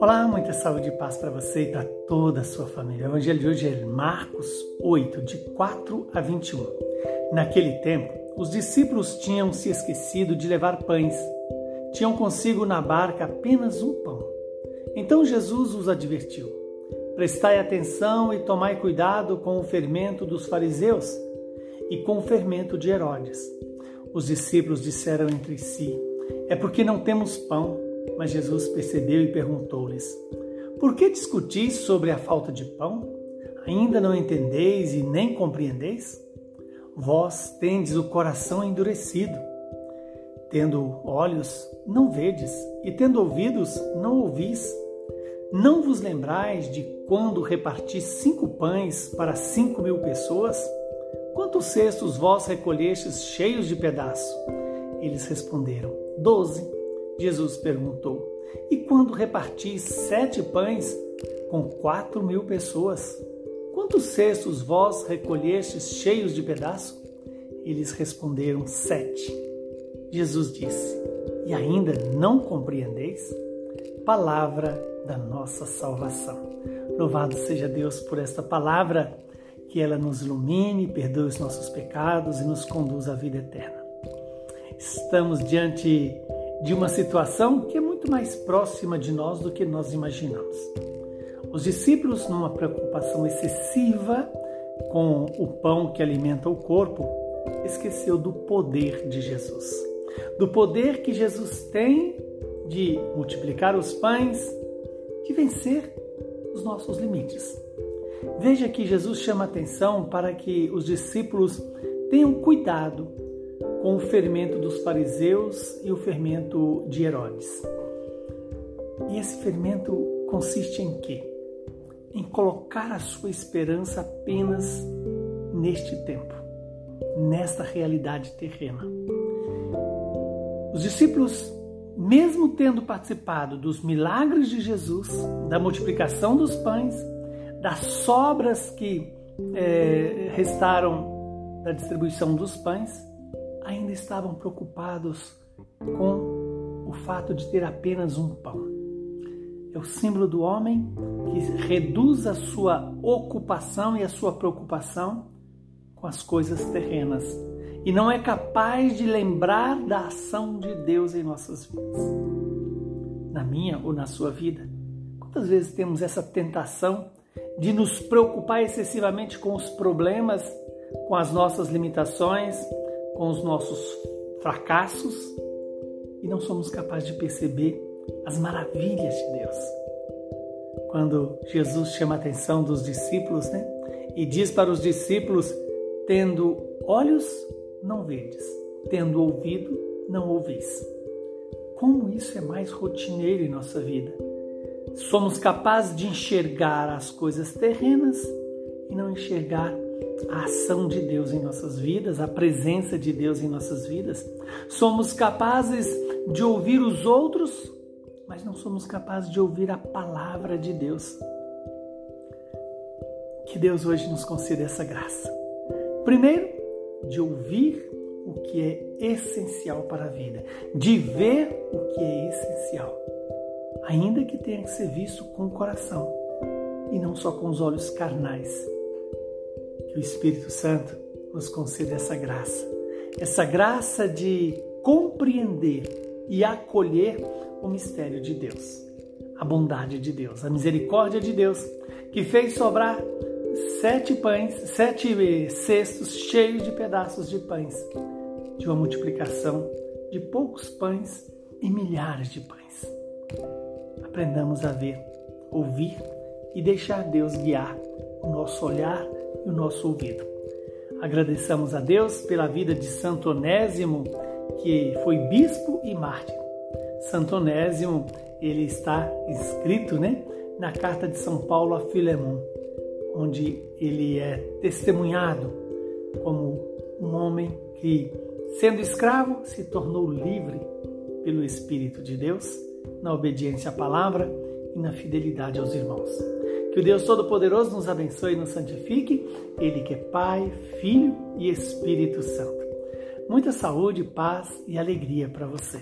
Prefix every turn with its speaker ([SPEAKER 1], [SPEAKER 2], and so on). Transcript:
[SPEAKER 1] Olá, muita saúde e paz para você e para toda a sua família. O evangelho de hoje é Marcos 8, de 4 a 21. Naquele tempo, os discípulos tinham se esquecido de levar pães. Tinham consigo na barca apenas um pão. Então Jesus os advertiu: Prestai atenção e tomai cuidado com o fermento dos fariseus e com o fermento de Herodes. Os discípulos disseram entre si: É porque não temos pão. Mas Jesus percebeu e perguntou-lhes: Por que discutis sobre a falta de pão? Ainda não entendeis e nem compreendeis? Vós tendes o coração endurecido. Tendo olhos, não vedes, e tendo ouvidos, não ouvis. Não vos lembrais de quando reparti cinco pães para cinco mil pessoas? Quantos cestos vós recolhestes cheios de pedaço? Eles responderam: Doze. Jesus perguntou: E quando repartis sete pães com quatro mil pessoas, quantos cestos vós recolhestes cheios de pedaço? Eles responderam: Sete. Jesus disse: E ainda não compreendeis? Palavra da nossa salvação. Louvado seja Deus por esta palavra, que ela nos ilumine, perdoe os nossos pecados e nos conduz à vida eterna. Estamos diante de uma situação que é muito mais próxima de nós do que nós imaginamos. Os discípulos, numa preocupação excessiva com o pão que alimenta o corpo, esqueceu do poder de Jesus. Do poder que Jesus tem de multiplicar os pães, de vencer os nossos limites. Veja que Jesus chama atenção para que os discípulos tenham cuidado com o fermento dos fariseus e o fermento de Herodes. E esse fermento consiste em quê? Em colocar a sua esperança apenas neste tempo, nesta realidade terrena. Os discípulos, mesmo tendo participado dos milagres de Jesus, da multiplicação dos pães, das sobras que é, restaram da distribuição dos pães, ainda estavam preocupados com o fato de ter apenas um pão. É o símbolo do homem que reduz a sua ocupação e a sua preocupação com as coisas terrenas e não é capaz de lembrar da ação de Deus em nossas vidas. Na minha ou na sua vida, quantas vezes temos essa tentação de nos preocupar excessivamente com os problemas, com as nossas limitações, com os nossos fracassos e não somos capazes de perceber as maravilhas de Deus. Quando Jesus chama a atenção dos discípulos, né? E diz para os discípulos: tendo olhos, não vedes, tendo ouvido, não ouvis. Como isso é mais rotineiro em nossa vida? Somos capazes de enxergar as coisas terrenas e não enxergar a ação de Deus em nossas vidas, a presença de Deus em nossas vidas. Somos capazes de ouvir os outros, mas não somos capazes de ouvir a palavra de Deus. Que Deus hoje nos conceda essa graça. Primeiro, de ouvir o que é essencial para a vida, de ver o que é essencial, ainda que tenha que ser visto com o coração e não só com os olhos carnais. Que o Espírito Santo nos conceda essa graça, essa graça de compreender e acolher o mistério de Deus, a bondade de Deus, a misericórdia de Deus, que fez sobrar sete pães, sete cestos cheios de pedaços de pães, de uma multiplicação de poucos pães e milhares de pães. Aprendamos a ver, ouvir e deixar Deus guiar o nosso olhar e o nosso ouvido. Agradeçamos a Deus pela vida de Santo Onésimo, que foi bispo e mártir. Santo Onésimo, ele está escrito, né, na carta de São Paulo a Filemon, onde ele é testemunhado como um homem que, sendo escravo, se tornou livre pelo Espírito de Deus, na obediência à palavra e na fidelidade aos irmãos. Que o Deus Todo-Poderoso nos abençoe e nos santifique, Ele que é Pai, Filho e Espírito Santo. Muita saúde, paz e alegria para você.